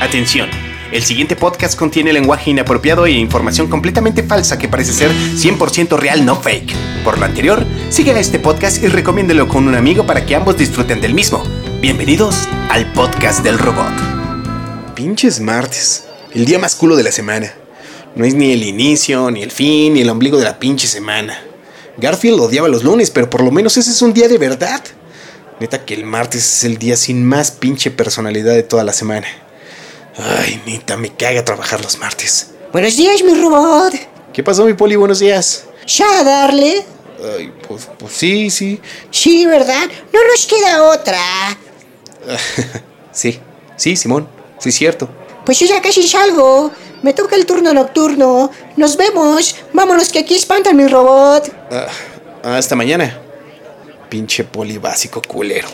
Atención. El siguiente podcast contiene lenguaje inapropiado e información completamente falsa que parece ser 100% real, no fake. Por lo anterior, siga este podcast y recomiéndelo con un amigo para que ambos disfruten del mismo. Bienvenidos al podcast del robot. Pinches martes, el día más culo de la semana. No es ni el inicio, ni el fin, ni el ombligo de la pinche semana. Garfield odiaba los lunes, pero por lo menos ese es un día de verdad. Neta que el martes es el día sin más pinche personalidad de toda la semana. Ay, neta, me caga trabajar los martes. Buenos días, mi robot. ¿Qué pasó, mi poli? Buenos días. ¿Ya a darle? Ay, pues, pues sí, sí. Sí, ¿verdad? No nos queda otra. sí, sí, Simón. Sí, cierto. Pues yo ya casi salgo. Me toca el turno nocturno. Nos vemos. Vámonos que aquí espantan mi robot. Ah, hasta mañana. Pinche poli básico culero.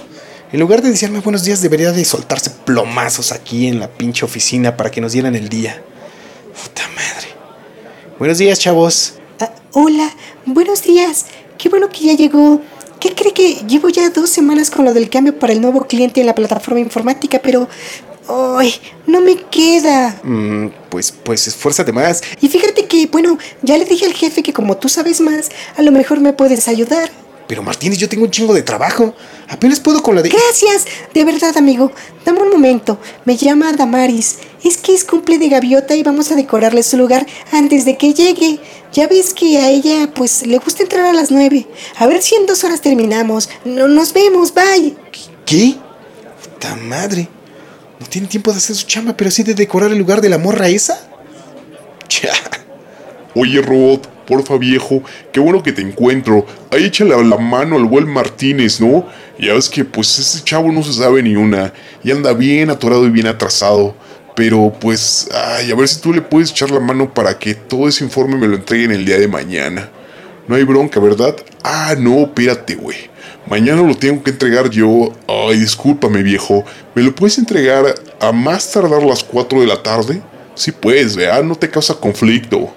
En lugar de decirme buenos días, debería de soltarse plomazos aquí en la pinche oficina para que nos dieran el día. Puta madre. Buenos días, chavos. Ah, hola, buenos días. Qué bueno que ya llegó. ¿Qué cree que llevo ya dos semanas con lo del cambio para el nuevo cliente en la plataforma informática, pero... ¡Ay! No me queda. Mm, pues, pues esfuérzate más. Y fíjate que, bueno, ya le dije al jefe que como tú sabes más, a lo mejor me puedes ayudar. Pero Martínez, yo tengo un chingo de trabajo. Apenas puedo con la de... Gracias, de verdad, amigo. Dame un momento. Me llama Damaris. Es que es cumple de gaviota y vamos a decorarle su lugar antes de que llegue. Ya ves que a ella, pues, le gusta entrar a las nueve. A ver si en dos horas terminamos. No, nos vemos, bye. ¿Qué? Puta madre. No tiene tiempo de hacer su chamba, pero sí de decorar el lugar de la morra esa. Ya. Oye, Robot, porfa viejo, qué bueno que te encuentro. Ahí échale la mano al buen Martínez, ¿no? Ya ves que pues ese chavo no se sabe ni una y anda bien atorado y bien atrasado. Pero pues, ay, a ver si tú le puedes echar la mano para que todo ese informe me lo entreguen el día de mañana. No hay bronca, ¿verdad? Ah, no, espérate, güey. Mañana lo tengo que entregar yo. Ay, discúlpame, viejo. ¿Me lo puedes entregar a más tardar las 4 de la tarde? Sí puedes, ¿verdad? No te causa conflicto.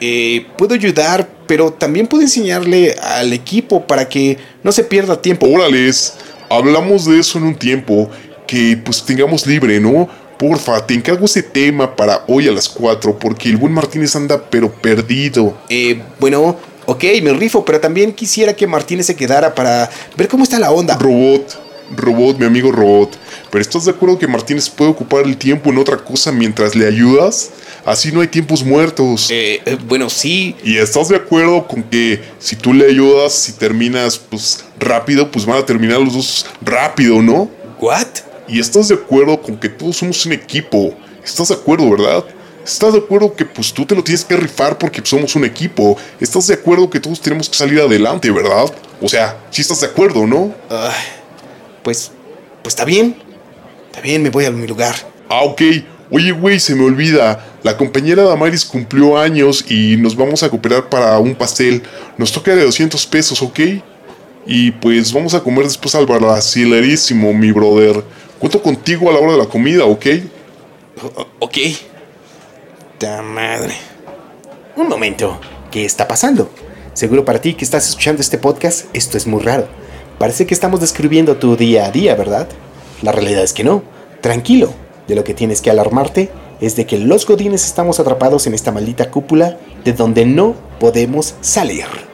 Eh, puedo ayudar, pero también puedo enseñarle al equipo para que no se pierda tiempo. Órales, hablamos de eso en un tiempo que pues tengamos libre, ¿no? Porfa, te encargo ese tema para hoy a las 4 porque el buen Martínez anda pero perdido. Eh, bueno, ok, me rifo, pero también quisiera que Martínez se quedara para ver cómo está la onda. Robot, robot, mi amigo robot. Pero ¿estás de acuerdo que Martínez puede ocupar el tiempo en otra cosa mientras le ayudas? Así no hay tiempos muertos. Eh, eh, bueno, sí. ¿Y estás de acuerdo con que si tú le ayudas, si terminas pues rápido, pues van a terminar los dos rápido, ¿no? ¿What? ¿Y estás de acuerdo con que todos somos un equipo? ¿Estás de acuerdo, verdad? ¿Estás de acuerdo que pues tú te lo tienes que rifar porque somos un equipo? ¿Estás de acuerdo que todos tenemos que salir adelante, verdad? O sea, si estás de acuerdo, ¿no? Ay, pues, pues está bien. Está bien, me voy a mi lugar. Ah, ok. Oye, güey, se me olvida. La compañera Damaris cumplió años y nos vamos a cooperar para un pastel. Nos toca de 200 pesos, ¿ok? Y pues vamos a comer después al brasilerísimo, mi brother. Cuento contigo a la hora de la comida, ¿ok? O- ok. Ta madre. Un momento. ¿Qué está pasando? Seguro para ti que estás escuchando este podcast, esto es muy raro. Parece que estamos describiendo tu día a día, ¿verdad? La realidad es que no. Tranquilo. De lo que tienes que alarmarte es de que los godines estamos atrapados en esta maldita cúpula de donde no podemos salir.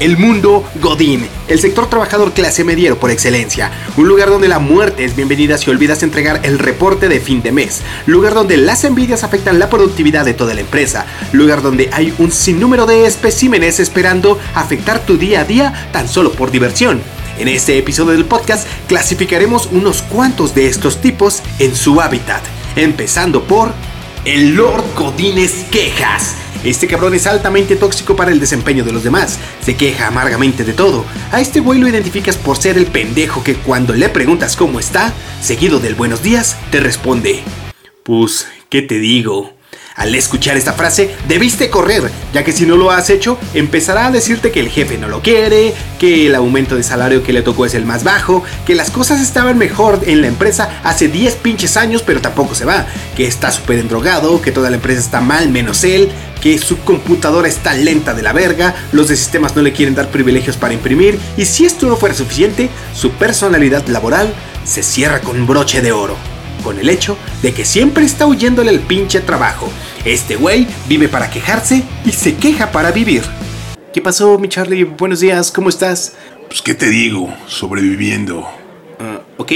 El mundo Godín, el sector trabajador clase mediero por excelencia, un lugar donde la muerte es bienvenida si olvidas entregar el reporte de fin de mes, lugar donde las envidias afectan la productividad de toda la empresa, lugar donde hay un sinnúmero de especímenes esperando afectar tu día a día tan solo por diversión. En este episodio del podcast clasificaremos unos cuantos de estos tipos en su hábitat, empezando por el Lord Godines Quejas. Este cabrón es altamente tóxico para el desempeño de los demás. Se queja amargamente de todo. A este güey lo identificas por ser el pendejo que cuando le preguntas cómo está, seguido del buenos días, te responde. Pues, ¿qué te digo? Al escuchar esta frase, debiste correr, ya que si no lo has hecho, empezará a decirte que el jefe no lo quiere, que el aumento de salario que le tocó es el más bajo, que las cosas estaban mejor en la empresa hace 10 pinches años, pero tampoco se va, que está súper endrogado, que toda la empresa está mal menos él, que su computadora está lenta de la verga, los de sistemas no le quieren dar privilegios para imprimir, y si esto no fuera suficiente, su personalidad laboral se cierra con broche de oro. Con el hecho de que siempre está huyéndole el pinche trabajo. Este güey vive para quejarse y se queja para vivir. ¿Qué pasó, mi Charlie? Buenos días, ¿cómo estás? Pues, ¿qué te digo? Sobreviviendo. Ah, ok,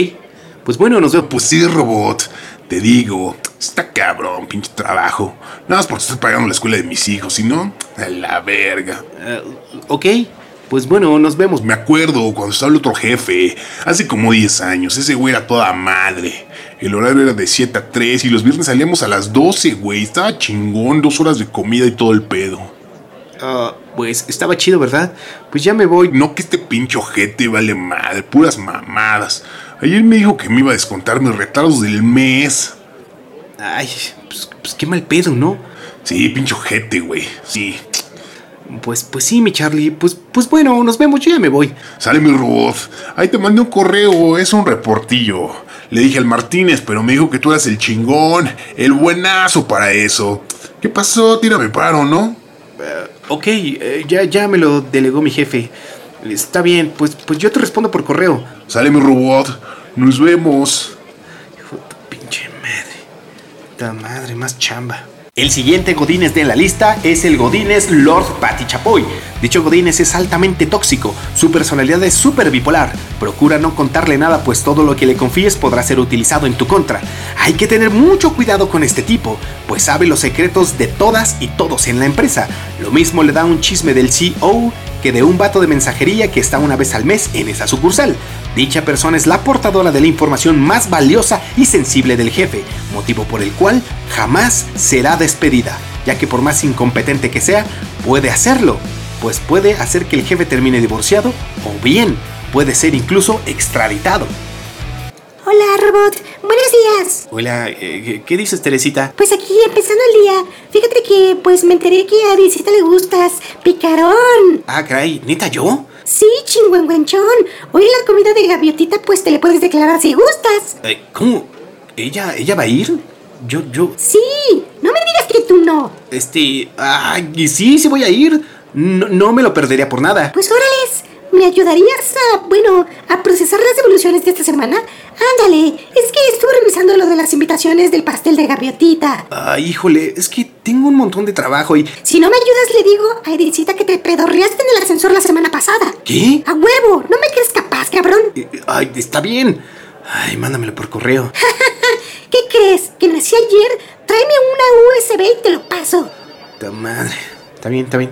pues bueno, nos vemos. Pues sí, robot. Te digo, está cabrón, pinche trabajo. Nada más porque estoy pagando la escuela de mis hijos, si no, a la verga. Ah, ok, pues bueno, nos vemos. Me acuerdo cuando estaba el otro jefe, hace como 10 años, ese güey era toda madre. El horario era de 7 a 3 y los viernes salíamos a las 12, güey. Estaba chingón, dos horas de comida y todo el pedo. Ah, pues estaba chido, ¿verdad? Pues ya me voy. No que este pinche ojete vale madre, puras mamadas. Ayer me dijo que me iba a descontar mis retardos del mes. Ay, pues, pues qué mal pedo, ¿no? Sí, pinche ojete, güey. Sí. Pues, pues sí, mi Charlie. Pues, pues bueno, nos vemos, yo ya me voy. Sale mi robot. Ahí te mandé un correo, es un reportillo. Le dije al Martínez, pero me dijo que tú eras el chingón, el buenazo para eso. ¿Qué pasó? Tírame paro, ¿no? Ok, eh, ya, ya me lo delegó mi jefe. Está bien, pues, pues yo te respondo por correo. Sale mi robot. Nos vemos. Hijo de tu pinche madre. Ta madre, más chamba. El siguiente Godínez de la lista es el Godínez Lord Patty Chapoy. Dicho Godínez es altamente tóxico, su personalidad es súper bipolar. Procura no contarle nada, pues todo lo que le confíes podrá ser utilizado en tu contra. Hay que tener mucho cuidado con este tipo, pues sabe los secretos de todas y todos en la empresa. Lo mismo le da un chisme del CEO que de un vato de mensajería que está una vez al mes en esa sucursal. Dicha persona es la portadora de la información más valiosa y sensible del jefe, motivo por el cual jamás será despedida, ya que por más incompetente que sea, puede hacerlo, pues puede hacer que el jefe termine divorciado o bien puede ser incluso extraditado. Hola, robot. Buenos días. Hola, eh, ¿qué dices, Teresita? Pues aquí empezando el día. Fíjate que pues me enteré que a Visita le gustas. Picarón. Ah, caray, ¿neta yo? Sí, chingüengüenchón. Hoy la comida de gaviotita pues te le puedes declarar si gustas. Eh, ¿Cómo? ¿Ella, ¿Ella va a ir? Yo, yo... Sí, no me digas que tú no. Este... Ay, sí, sí voy a ir. No, no me lo perdería por nada. Pues órales. ¿Me ayudarías a, bueno, a procesar las devoluciones de esta semana? Ándale, es que estuve revisando lo de las invitaciones del pastel de gaviotita. Ay, híjole, es que tengo un montón de trabajo y... Si no me ayudas, le digo a Edicita que te pedorreaste en el ascensor la semana pasada. ¿Qué? ¡A huevo! ¿No me crees capaz, cabrón? Eh, Ay, está bien. Ay, mándamelo por correo. ¿Qué crees? ¿Que nací ayer? Tráeme una USB y te lo paso. Ta madre. Está bien, está bien.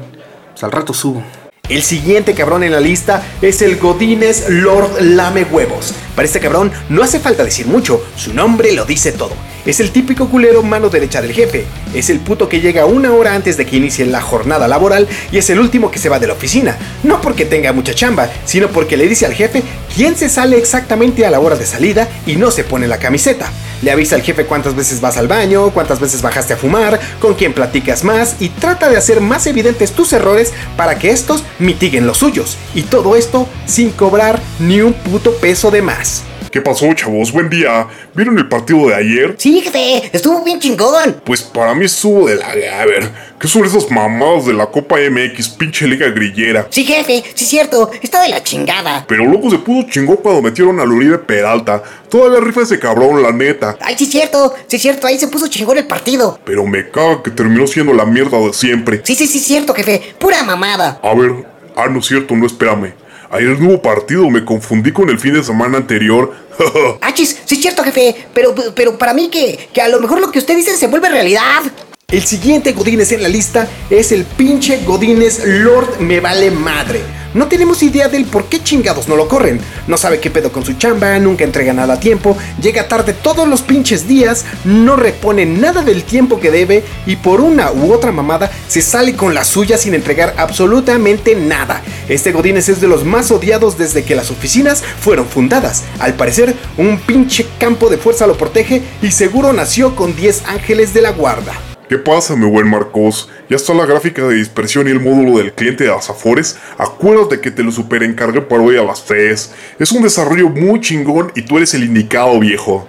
Pues al rato subo. El siguiente cabrón en la lista es el Godínez Lord Lame Huevos. Para este cabrón no hace falta decir mucho, su nombre lo dice todo. Es el típico culero mano derecha del jefe. Es el puto que llega una hora antes de que inicie la jornada laboral y es el último que se va de la oficina. No porque tenga mucha chamba, sino porque le dice al jefe quién se sale exactamente a la hora de salida y no se pone la camiseta. Le avisa al jefe cuántas veces vas al baño, cuántas veces bajaste a fumar, con quién platicas más y trata de hacer más evidentes tus errores para que estos mitiguen los suyos. Y todo esto sin cobrar ni un puto peso de más. ¿Qué pasó, chavos? Buen día. ¿Vieron el partido de ayer? Sí, jefe, estuvo bien chingón. Pues para mí estuvo de la... A ver, ¿qué son esos mamados de la Copa MX? Pinche liga grillera. Sí, jefe, sí es cierto, está de la chingada. Pero loco se pudo chingón cuando metieron a Uribe Peralta. Toda la rifa ese cabrón, la neta. Ay, sí es cierto, sí es cierto, ahí se puso chingón el partido. Pero me caga que terminó siendo la mierda de siempre. Sí, sí, sí es cierto, jefe, pura mamada. A ver, ah, no es cierto, no espérame. Ayer no hubo partido, me confundí con el fin de semana anterior. Achis, sí es cierto, jefe, pero, pero para mí que, que a lo mejor lo que usted dice se vuelve realidad. El siguiente Godínez en la lista es el pinche Godínez Lord Me Vale Madre. No tenemos idea del por qué chingados no lo corren. No sabe qué pedo con su chamba, nunca entrega nada a tiempo, llega tarde todos los pinches días, no repone nada del tiempo que debe y por una u otra mamada se sale con la suya sin entregar absolutamente nada. Este Godínez es de los más odiados desde que las oficinas fueron fundadas. Al parecer, un pinche campo de fuerza lo protege y seguro nació con 10 ángeles de la guarda. ¿Qué pasa, mi buen Marcos? Ya está la gráfica de dispersión y el módulo del cliente de las Afores. Acuérdate que te lo superencargué para hoy a las 3. Es un desarrollo muy chingón y tú eres el indicado, viejo.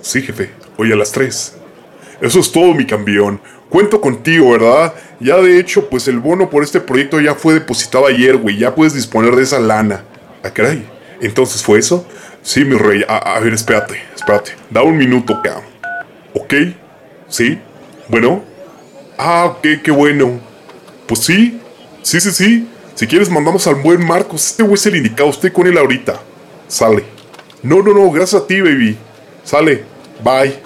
Sí, jefe, hoy a las 3. Eso es todo, mi campeón. Cuento contigo, ¿verdad? Ya de hecho, pues el bono por este proyecto ya fue depositado ayer, güey. Ya puedes disponer de esa lana. Ah, caray. Entonces fue eso. Sí, mi rey. A, ver, espérate, espérate. Da un minuto acá. ¿Ok? ¿Sí? Bueno. Ah, ok, qué bueno. Pues sí. Sí, sí, sí. Si quieres mandamos al buen Marcos. Este güey es el indicado. Estoy con él ahorita. Sale. No, no, no. Gracias a ti, baby. Sale. Bye.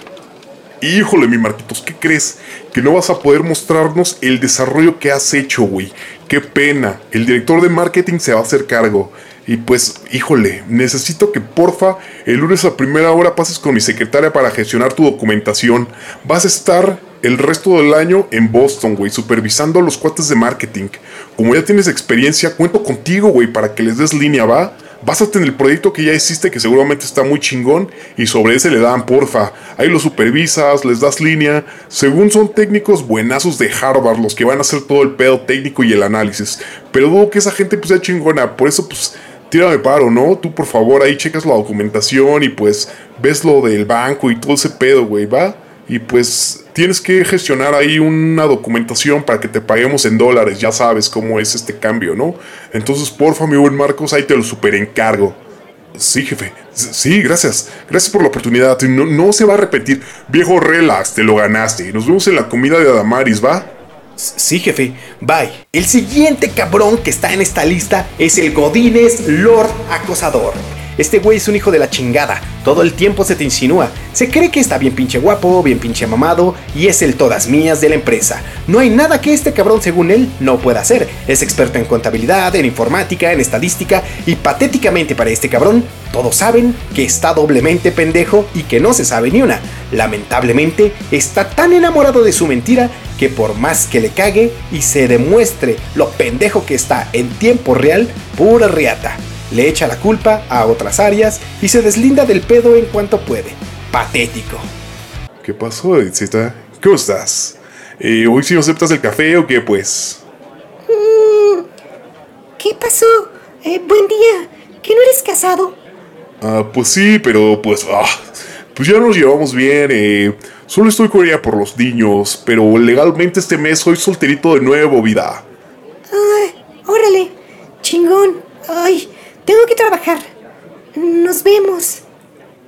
Híjole, mi Marquitos, ¿qué crees? Que no vas a poder mostrarnos el desarrollo que has hecho, güey. Qué pena. El director de marketing se va a hacer cargo. Y pues, híjole, necesito que porfa el lunes a primera hora pases con mi secretaria para gestionar tu documentación. Vas a estar el resto del año en Boston, güey, supervisando a los cuates de marketing. Como ya tienes experiencia, cuento contigo, güey, para que les des línea, ¿va? Básate en el proyecto que ya hiciste, que seguramente está muy chingón, y sobre ese le dan, porfa. Ahí lo supervisas, les das línea. Según son técnicos buenazos de Harvard los que van a hacer todo el pedo técnico y el análisis. Pero dudo que esa gente pues sea chingona, por eso pues tírame paro, ¿no? Tú por favor ahí checas la documentación y pues ves lo del banco y todo ese pedo, güey, ¿va? Y pues tienes que gestionar ahí una documentación para que te paguemos en dólares, ya sabes cómo es este cambio, ¿no? Entonces, porfa, mi buen Marcos, ahí te lo super encargo. Sí, jefe. Sí, gracias. Gracias por la oportunidad. No, no se va a repetir. Viejo, relax, te lo ganaste. Nos vemos en la comida de Adamaris, ¿va? Sí, jefe. Bye. El siguiente cabrón que está en esta lista es el Godínez Lord Acosador. Este güey es un hijo de la chingada. Todo el tiempo se te insinúa. Se cree que está bien pinche guapo, bien pinche mamado y es el todas mías de la empresa. No hay nada que este cabrón, según él, no pueda hacer. Es experto en contabilidad, en informática, en estadística y patéticamente para este cabrón, todos saben que está doblemente pendejo y que no se sabe ni una. Lamentablemente, está tan enamorado de su mentira que por más que le cague y se demuestre lo pendejo que está en tiempo real, pura riata le echa la culpa a otras áreas y se deslinda del pedo en cuanto puede. Patético. ¿Qué pasó, Edicita? ¿Cómo estás? Eh, ¿Hoy sí aceptas el café o qué, pues? Mm, ¿Qué pasó? Eh, buen día. ¿Que no eres casado? Ah, pues sí, pero pues... Ah, pues ya nos llevamos bien. Eh, solo estoy con ella por los niños, pero legalmente este mes soy solterito de nuevo, vida. Ay, órale. Chingón. Ay, tengo que trabajar. Nos vemos.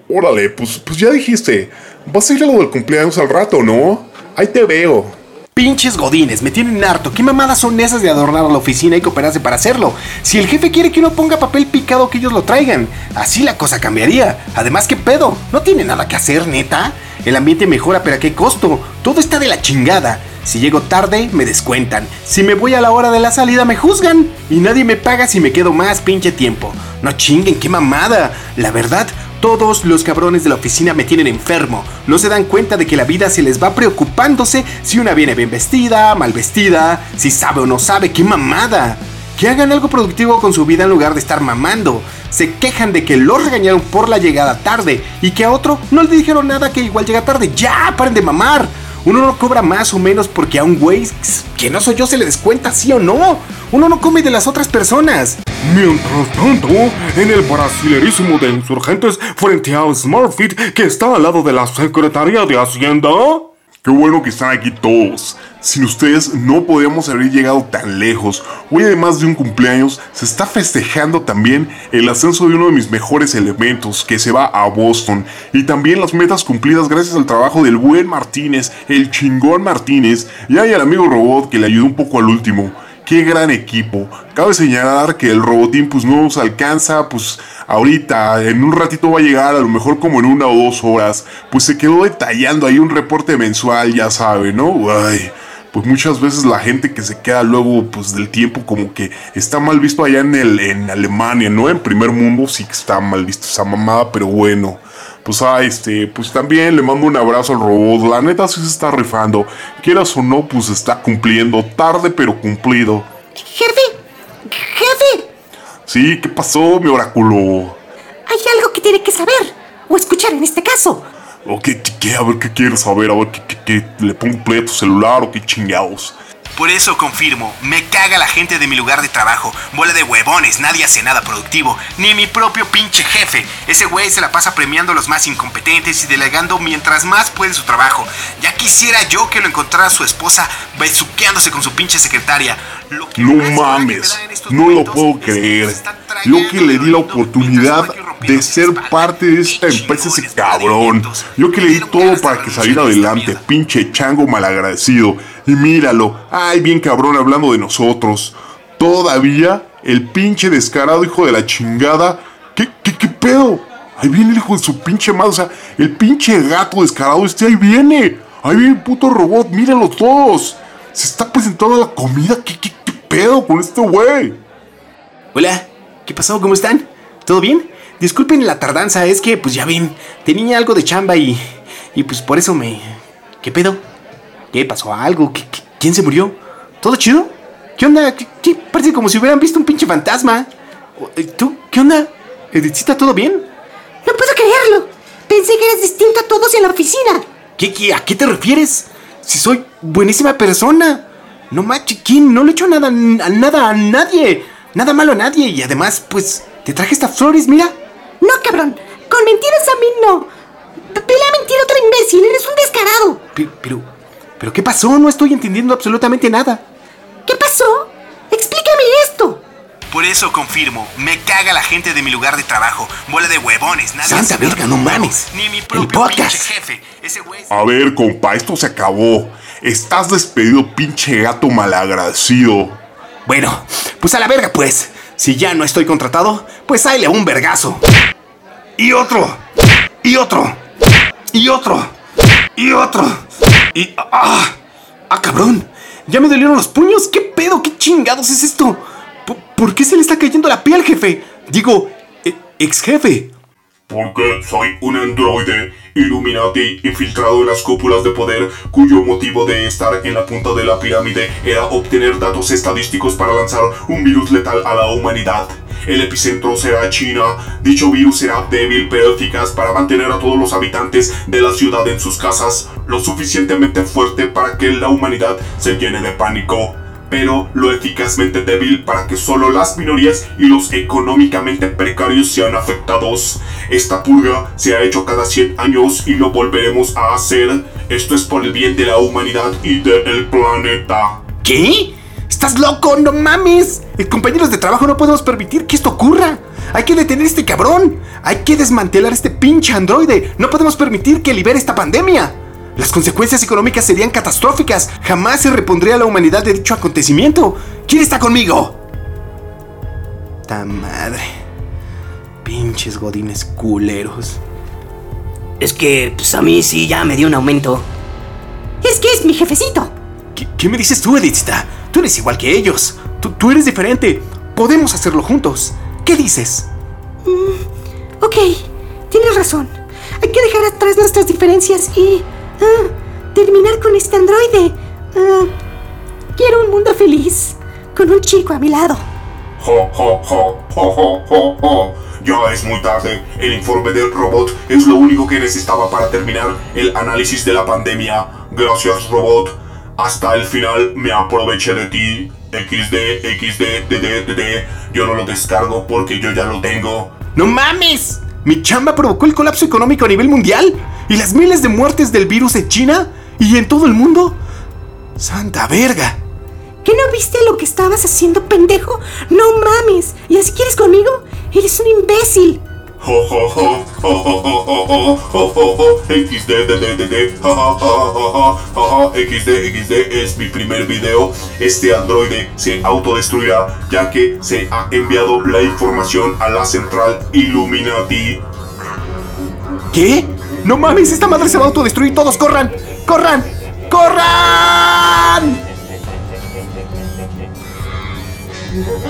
Órale, pues, pues ya dijiste. Vas a ir a lo del cumpleaños al rato, ¿no? Ahí te veo. Pinches godines, me tienen harto. ¿Qué mamadas son esas de adornar la oficina y cooperarse para hacerlo? Si el jefe quiere que uno ponga papel picado, que ellos lo traigan. Así la cosa cambiaría. Además, ¿qué pedo? No tiene nada que hacer, neta. El ambiente mejora, pero ¿a qué costo? Todo está de la chingada. Si llego tarde, me descuentan. Si me voy a la hora de la salida, me juzgan. Y nadie me paga si me quedo más pinche tiempo. No chinguen, qué mamada. La verdad, todos los cabrones de la oficina me tienen enfermo. No se dan cuenta de que la vida se les va preocupándose si una viene bien vestida, mal vestida, si sabe o no sabe, qué mamada. Que hagan algo productivo con su vida en lugar de estar mamando. Se quejan de que lo regañaron por la llegada tarde y que a otro no le dijeron nada que igual llega tarde. ¡Ya! ¡Paren de mamar! Uno no cobra más o menos porque a un güey que no soy yo se le descuenta, sí o no. Uno no come de las otras personas. Mientras tanto, en el brasilerísimo de insurgentes frente a Smartfit que está al lado de la Secretaría de Hacienda. Qué bueno que están aquí todos. Sin ustedes no podríamos haber llegado tan lejos. Hoy además de un cumpleaños, se está festejando también el ascenso de uno de mis mejores elementos, que se va a Boston. Y también las metas cumplidas gracias al trabajo del buen Martínez, el chingón Martínez, y hay al amigo Robot que le ayudó un poco al último. Qué gran equipo. Cabe señalar que el robotín pues no nos alcanza pues ahorita, en un ratito va a llegar, a lo mejor como en una o dos horas. Pues se quedó detallando ahí un reporte mensual, ya sabe, ¿no? Ay, pues muchas veces la gente que se queda luego pues del tiempo como que está mal visto allá en, el, en Alemania, ¿no? En primer mundo sí que está mal visto esa mamada, pero bueno. Pues ah, este, pues también le mando un abrazo al robot. La neta sí se está rifando. Quieras o no, pues está cumpliendo. Tarde pero cumplido. Jefe, jefe, Sí, ¿qué pasó, mi oráculo? hay algo que tiene que saber o escuchar en este caso. ¿O qué, qué, qué? A ver, ¿qué quieres saber? A ver, ¿qué, qué, qué? ¿Le pongo play a tu celular o qué chingados? Por eso confirmo, me caga la gente de mi lugar de trabajo. Bola de huevones, nadie hace nada productivo. Ni mi propio pinche jefe. Ese güey se la pasa premiando a los más incompetentes y delegando mientras más puede su trabajo. Ya quisiera yo que lo encontrara su esposa besuqueándose con su pinche secretaria. Lo que No mames, no lo puedo creer. Yo que le di la oportunidad de ser parte de esta empresa ese cabrón. Yo que le di todo para que saliera adelante, pinche chango malagradecido. Y míralo, ay, bien cabrón hablando de nosotros. Todavía el pinche descarado hijo de la chingada. ¿Qué, qué, qué pedo? Ahí viene el hijo de su pinche madre. O sea, el pinche gato descarado este ahí viene. Ahí viene el puto robot, mírenlo todos. Se está presentando la comida. ¿Qué, qué, qué pedo con este güey? Hola, ¿qué pasó? ¿Cómo están? ¿Todo bien? Disculpen la tardanza, es que, pues ya ven, tenía algo de chamba y. Y pues por eso me. ¿Qué pedo? ¿Qué pasó? ¿Algo? ¿Qué, qué- quién se murió? ¿Todo chido? ¿Qué onda? ¿Qué, qué? Parece como si hubieran visto un pinche fantasma. Eh, ¿Tú? ¿Qué onda? ¿Edithita, todo bien? No puedo creerlo. Pensé que eras distinto a todos en la oficina. ¿Qué, qué, ¿A qué te refieres? Si soy buenísima persona. No manches, ¿quién? No le he hecho nada a nada a nadie. Nada malo a nadie. Y además, pues, te traje estas flores, mira. No, cabrón. Con mentiras a mí no. Vele a mentir a otro imbécil. Eres un descarado. Pe- Pero, pero, ¿qué pasó? No estoy entendiendo absolutamente nada. ¿Qué pasó? Explícame esto. Por eso confirmo, me caga la gente de mi lugar de trabajo. Bola de huevones, nadie Santa verga, no mames. Ni mi El propio pinche jefe. Ese güey. A ver, compa, esto se acabó. Estás despedido, pinche gato malagradecido. Bueno, pues a la verga, pues. Si ya no estoy contratado, pues ahí le va un vergazo. Y otro. Y otro. Y otro. Y otro. Y. ¡Ah! ¡Ah, cabrón! ¿Ya me dolieron los puños? ¿Qué pedo? ¿Qué chingados es esto? ¿Por, qué se le está cayendo la piel, jefe? Digo, eh, ex jefe. Porque soy un androide Illuminati infiltrado en las cúpulas de poder cuyo motivo de estar en la punta de la pirámide era obtener datos estadísticos para lanzar un virus letal a la humanidad. El epicentro será China. Dicho virus será débil pero eficaz para mantener a todos los habitantes de la ciudad en sus casas, lo suficientemente fuerte para que la humanidad se llene de pánico pero lo eficazmente débil para que solo las minorías y los económicamente precarios sean afectados. Esta purga se ha hecho cada 100 años y lo volveremos a hacer. Esto es por el bien de la humanidad y del planeta. ¿Qué? ¿Estás loco? ¡No mames! Compañeros de trabajo, no podemos permitir que esto ocurra. Hay que detener a este cabrón. Hay que desmantelar este pinche androide. No podemos permitir que libere esta pandemia. Las consecuencias económicas serían catastróficas. Jamás se repondría a la humanidad de dicho acontecimiento. ¿Quién está conmigo? Ta madre. Pinches godines culeros. Es que, pues a mí sí ya me dio un aumento. Es que es mi jefecito. ¿Qué, qué me dices tú, Edithita? Tú eres igual que ellos. Tú, tú eres diferente. Podemos hacerlo juntos. ¿Qué dices? Ok, tienes razón. Hay que dejar atrás nuestras diferencias y... ah, terminar con este androide. Ah, quiero un mundo feliz. Con un chico a mi lado. Jo, jo, jo, jo, jo, jo, jo. Ya es muy tarde. El informe del robot es lo único que necesitaba para terminar el análisis de la pandemia. Gracias, robot. Hasta el final me aproveché de ti. XD, XD, DD, DD. Yo no lo descargo porque yo ya lo tengo. ¡No mames! Mi chamba provocó el colapso económico a nivel mundial y las miles de muertes del virus en China y en todo el mundo. ¡Santa verga! ¿Qué no viste lo que estabas haciendo, pendejo? No mames. ¿Y así quieres conmigo? Eres un imbécil. XD, es mi primer video. Este androide se autodestruirá ya que se ha enviado la información a la central Illuminati. ¿Qué? No mames, esta madre se va a autodestruir. Todos corran, corran, corran.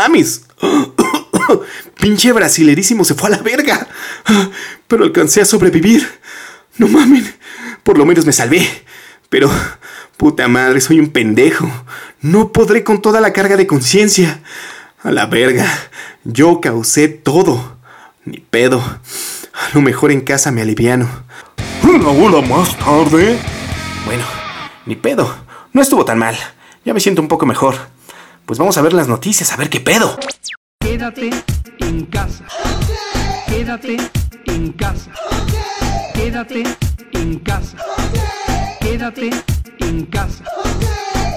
mames! Pinche brasilerísimo se fue a la verga. Pero alcancé a sobrevivir. No mamen. Por lo menos me salvé. Pero, puta madre, soy un pendejo. No podré con toda la carga de conciencia. A la verga. Yo causé todo. Ni pedo. A lo mejor en casa me aliviano. ¿Una hora más tarde? Bueno, ni pedo. No estuvo tan mal. Ya me siento un poco mejor. Pues vamos a ver las noticias, a ver qué pedo. Quédate en casa. Quédate en casa. Quédate en casa. Quédate en casa.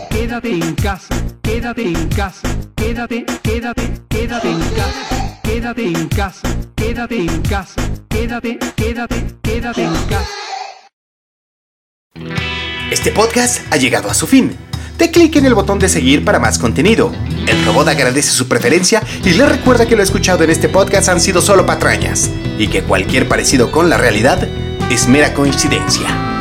Quédate en casa. Quédate en casa. Quédate, quédate, quédate en casa. Quédate en casa. Quédate en casa. Quédate, quédate, quédate en casa. Este podcast ha llegado a su fin. De clic en el botón de seguir para más contenido. El robot agradece su preferencia y le recuerda que lo escuchado en este podcast han sido solo patrañas y que cualquier parecido con la realidad es mera coincidencia.